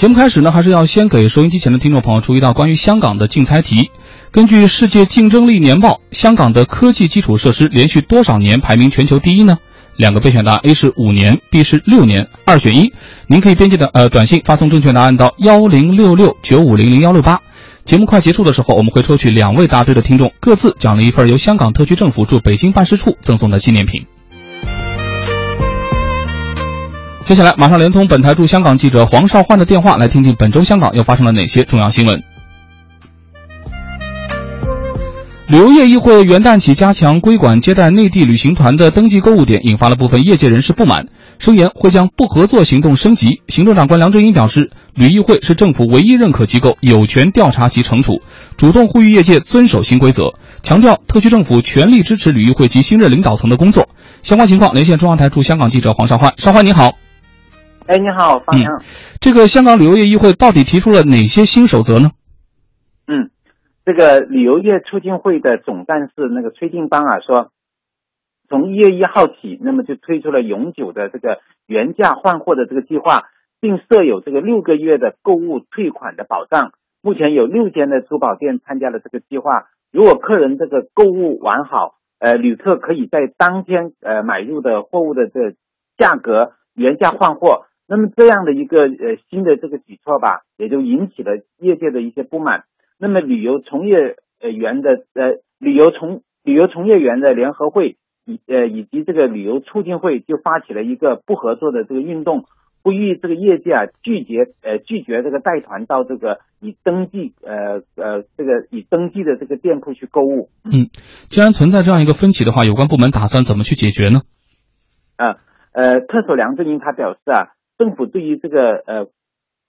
节目开始呢，还是要先给收音机前的听众朋友出一道关于香港的竞猜题。根据世界竞争力年报，香港的科技基础设施连续多少年排名全球第一呢？两个备选答案，A 是五年，B 是六年，二选一。您可以编辑的呃短信发送正确答案到幺零六六九五零零幺六八。节目快结束的时候，我们会抽取两位答对的听众，各自奖励一份由香港特区政府驻北京办事处赠送的纪念品。接下来，马上连通本台驻香港记者黄少焕的电话，来听听本周香港又发生了哪些重要新闻。旅游业议会元旦起加强规管接待内地旅行团的登记购物点，引发了部分业界人士不满，声言会将不合作行动升级。行政长官梁振英表示，旅议会是政府唯一认可机构，有权调查及惩处，主动呼吁业界遵守新规则，强调特区政府全力支持旅议会及新任领导层的工作。相关情况连线中央台驻香港记者黄少焕，少焕你好。哎，你好，方洋。这个香港旅游业议会到底提出了哪些新守则呢？嗯。这个旅游业促进会的总干事那个崔定邦啊说，从一月一号起，那么就推出了永久的这个原价换货的这个计划，并设有这个六个月的购物退款的保障。目前有六间的珠宝店参加了这个计划。如果客人这个购物完好，呃，旅客可以在当天呃买入的货物的这价格原价换货。那么这样的一个呃新的这个举措吧，也就引起了业界的一些不满。那么，旅游从业呃员的呃旅游从旅游从业员的联合会以呃以及这个旅游促进会就发起了一个不合作的这个运动，呼吁这个业界啊拒绝呃拒绝这个带团到这个已登记呃呃这个已登记的这个店铺去购物。嗯，既然存在这样一个分歧的话，有关部门打算怎么去解决呢？啊呃，特首梁振英他表示啊，政府对于这个呃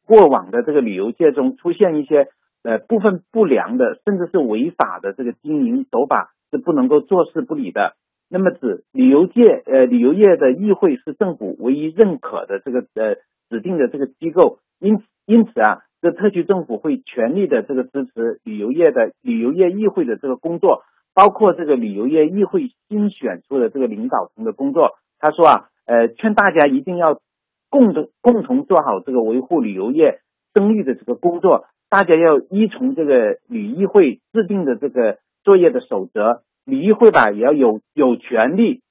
过往的这个旅游界中出现一些。呃，部分不良的，甚至是违法的这个经营手法是不能够坐视不理的。那么，指旅游界呃旅游业的议会是政府唯一认可的这个呃指定的这个机构，因因此啊，这特区政府会全力的这个支持旅游业的旅游业议会的这个工作，包括这个旅游业议会新选出的这个领导层的工作。他说啊，呃，劝大家一定要共同共同做好这个维护旅游业声誉的这个工作。大家要依从这个旅议会制定的这个作业的守则，旅议会吧也要有有权利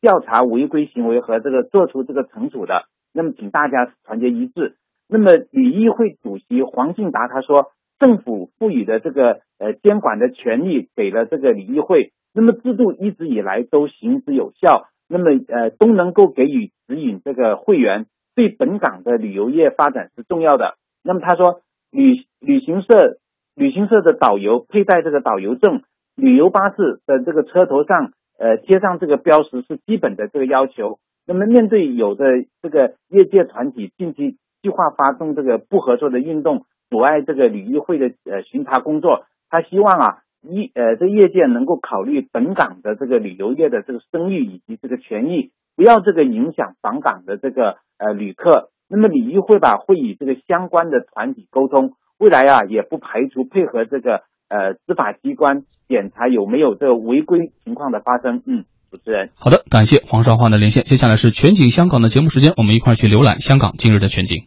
调查违规行为和这个做出这个惩处的。那么，请大家团结一致。那么，旅议会主席黄敬达他说，政府赋予的这个呃监管的权利给了这个旅议会，那么制度一直以来都行之有效，那么呃都能够给予指引这个会员，对本港的旅游业发展是重要的。那么他说。旅旅行社旅行社的导游佩戴这个导游证，旅游巴士的这个车头上呃贴上这个标识是基本的这个要求。那么面对有的这个业界团体近期计划发动这个不合作的运动，阻碍这个旅游会的呃巡查工作，他希望啊一呃这业界能够考虑本港的这个旅游业的这个声誉以及这个权益，不要这个影响访港的这个呃旅客。那么，旅议会吧会与这个相关的团体沟通，未来啊也不排除配合这个呃执法机关检查有没有这个违规情况的发生。嗯，主持人，好的，感谢黄少焕的连线。接下来是全景香港的节目时间，我们一块去浏览香港今日的全景。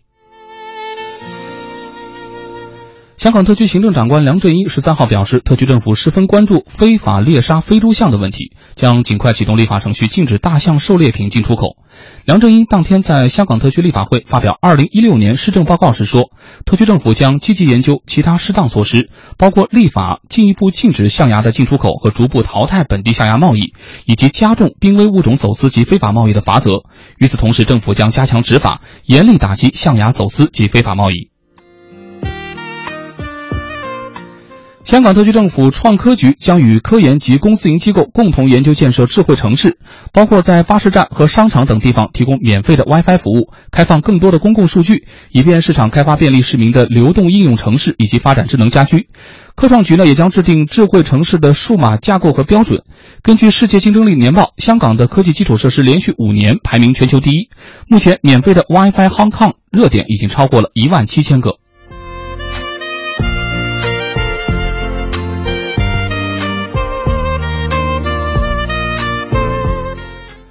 香港特区行政长官梁振英十三号表示，特区政府十分关注非法猎杀非洲象的问题，将尽快启动立法程序，禁止大象狩猎品进出口。梁振英当天在香港特区立法会发表二零一六年施政报告时说，特区政府将积极研究其他适当措施，包括立法进一步禁止象牙的进出口和逐步淘汰本地象牙贸易，以及加重濒危物种走私及非法贸易的罚则。与此同时，政府将加强执法，严厉打击象牙走私及非法贸易。香港特区政府创科局将与科研及公私营机构共同研究建设智慧城市，包括在巴士站和商场等地方提供免费的 WiFi 服务，开放更多的公共数据，以便市场开发便利市民的流动应用城市以及发展智能家居。科创局呢也将制定智慧城市的数码架构和标准。根据世界竞争力年报，香港的科技基础设施连续五年排名全球第一。目前，免费的 WiFi Hong Kong 热点已经超过了一万七千个。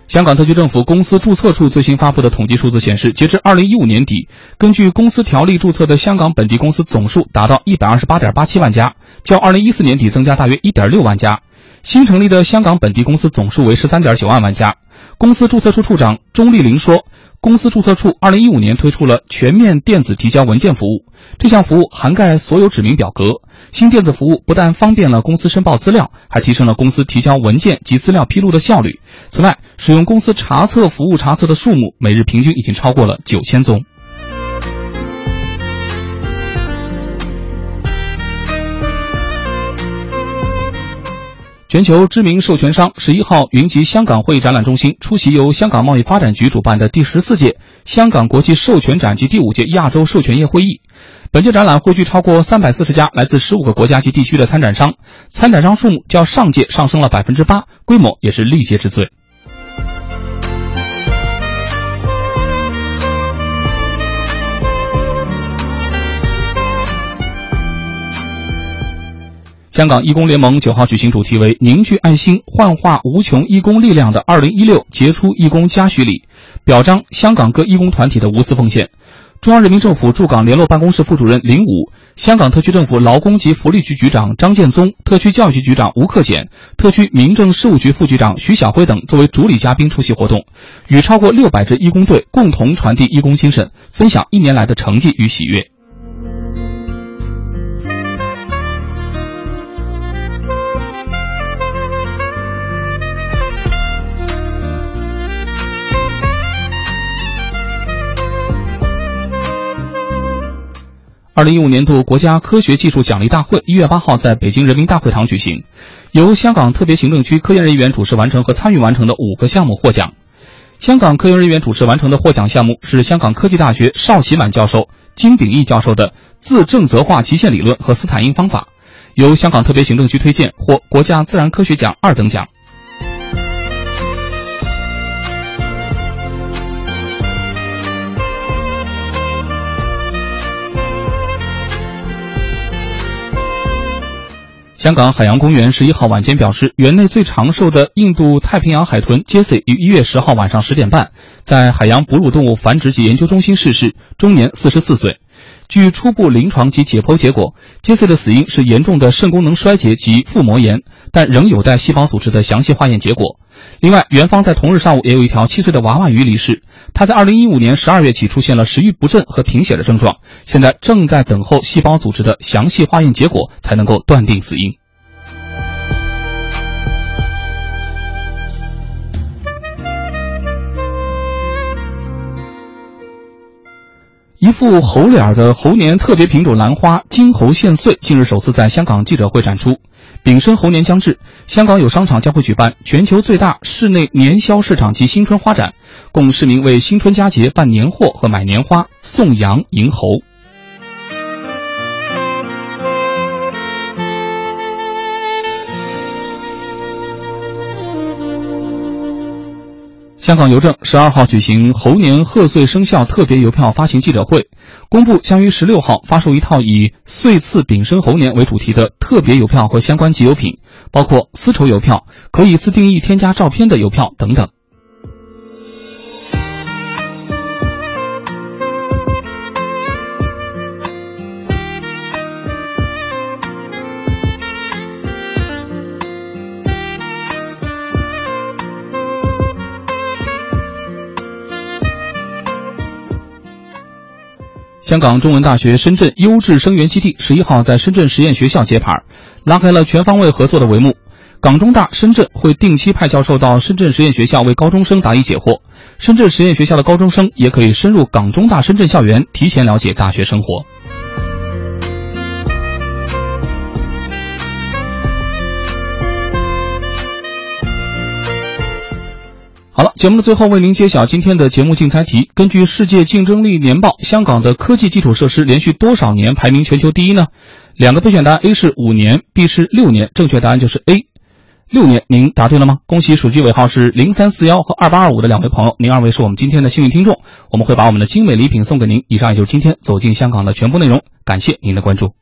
香港特区政府公司注册处最新发布的统计数字显示，截至二零一五年底，根据公司条例注册的香港本地公司总数达到一百二十八点八七万家，较二零一四年底增加大约一点六万家。新成立的香港本地公司总数为十三点九万万家。公司注册处处长钟丽玲说。公司注册处二零一五年推出了全面电子提交文件服务，这项服务涵盖所有指明表格。新电子服务不但方便了公司申报资料，还提升了公司提交文件及资料披露的效率。此外，使用公司查册服务查册的数目每日平均已经超过了九千宗。全球知名授权商十一号云集香港会议展览中心，出席由香港贸易发展局主办的第十四届香港国际授权展及第五届亚洲授权业会议。本届展览汇聚超过三百四十家来自十五个国家及地区的参展商，参展商数目较上届上升了百分之八，规模也是历届之最。香港义工联盟九号举行主题为“凝聚爱心，幻化无穷义工力量”的二零一六杰出义工嘉许礼，表彰香港各义工团体的无私奉献。中央人民政府驻港联络办公室副主任林武、香港特区政府劳工及福利局局长张建宗、特区教育局局长吴克俭、特区民政事务局副局长徐晓辉等作为主礼嘉宾出席活动，与超过六百支义工队共同传递义工精神，分享一年来的成绩与喜悦。二零一五年度国家科学技术奖励大会一月八号在北京人民大会堂举行，由香港特别行政区科研人员主持完成和参与完成的五个项目获奖。香港科研人员主持完成的获奖项目是香港科技大学邵喜满教授、金炳义教授的自正则化极限理论和斯坦因方法，由香港特别行政区推荐，获国家自然科学奖二等奖。香港海洋公园十一号晚间表示，园内最长寿的印度太平洋海豚 Jessie 于一月十号晚上十点半在海洋哺乳动物繁殖及研究中心逝世，终年四十四岁。据初步临床及解剖结果，杰西的死因是严重的肾功能衰竭及腹膜炎，但仍有待细胞组织的详细化验结果。另外，园方在同日上午也有一条七岁的娃娃鱼离世，他在二零一五年十二月起出现了食欲不振和贫血的症状，现在正在等候细胞组织的详细化验结果，才能够断定死因。一副猴脸的猴年特别品种兰花金猴献岁近日首次在香港记者会展出。丙申猴年将至，香港有商场将会举办全球最大室内年宵市场及新春花展，供市民为新春佳节办年货和买年花、送羊迎猴。香港邮政十二号举行猴年贺岁生肖特别邮票发行记者会，公布将于十六号发售一套以“岁次丙申猴年”为主题的特别邮票和相关集邮品，包括丝绸邮票、可以自定义添加照片的邮票等等。香港中文大学深圳优质生源基地十一号在深圳实验学校揭牌，拉开了全方位合作的帷幕。港中大深圳会定期派教授到深圳实验学校为高中生答疑解惑，深圳实验学校的高中生也可以深入港中大深圳校园，提前了解大学生活。好了，节目的最后为您揭晓今天的节目竞猜题。根据《世界竞争力年报》，香港的科技基础设施连续多少年排名全球第一呢？两个备选答案，A 是五年，B 是六年。正确答案就是 A，六年。您答对了吗？恭喜数据尾号是零三四幺和二八二五的两位朋友，您二位是我们今天的幸运听众。我们会把我们的精美礼品送给您。以上也就是今天走进香港的全部内容，感谢您的关注。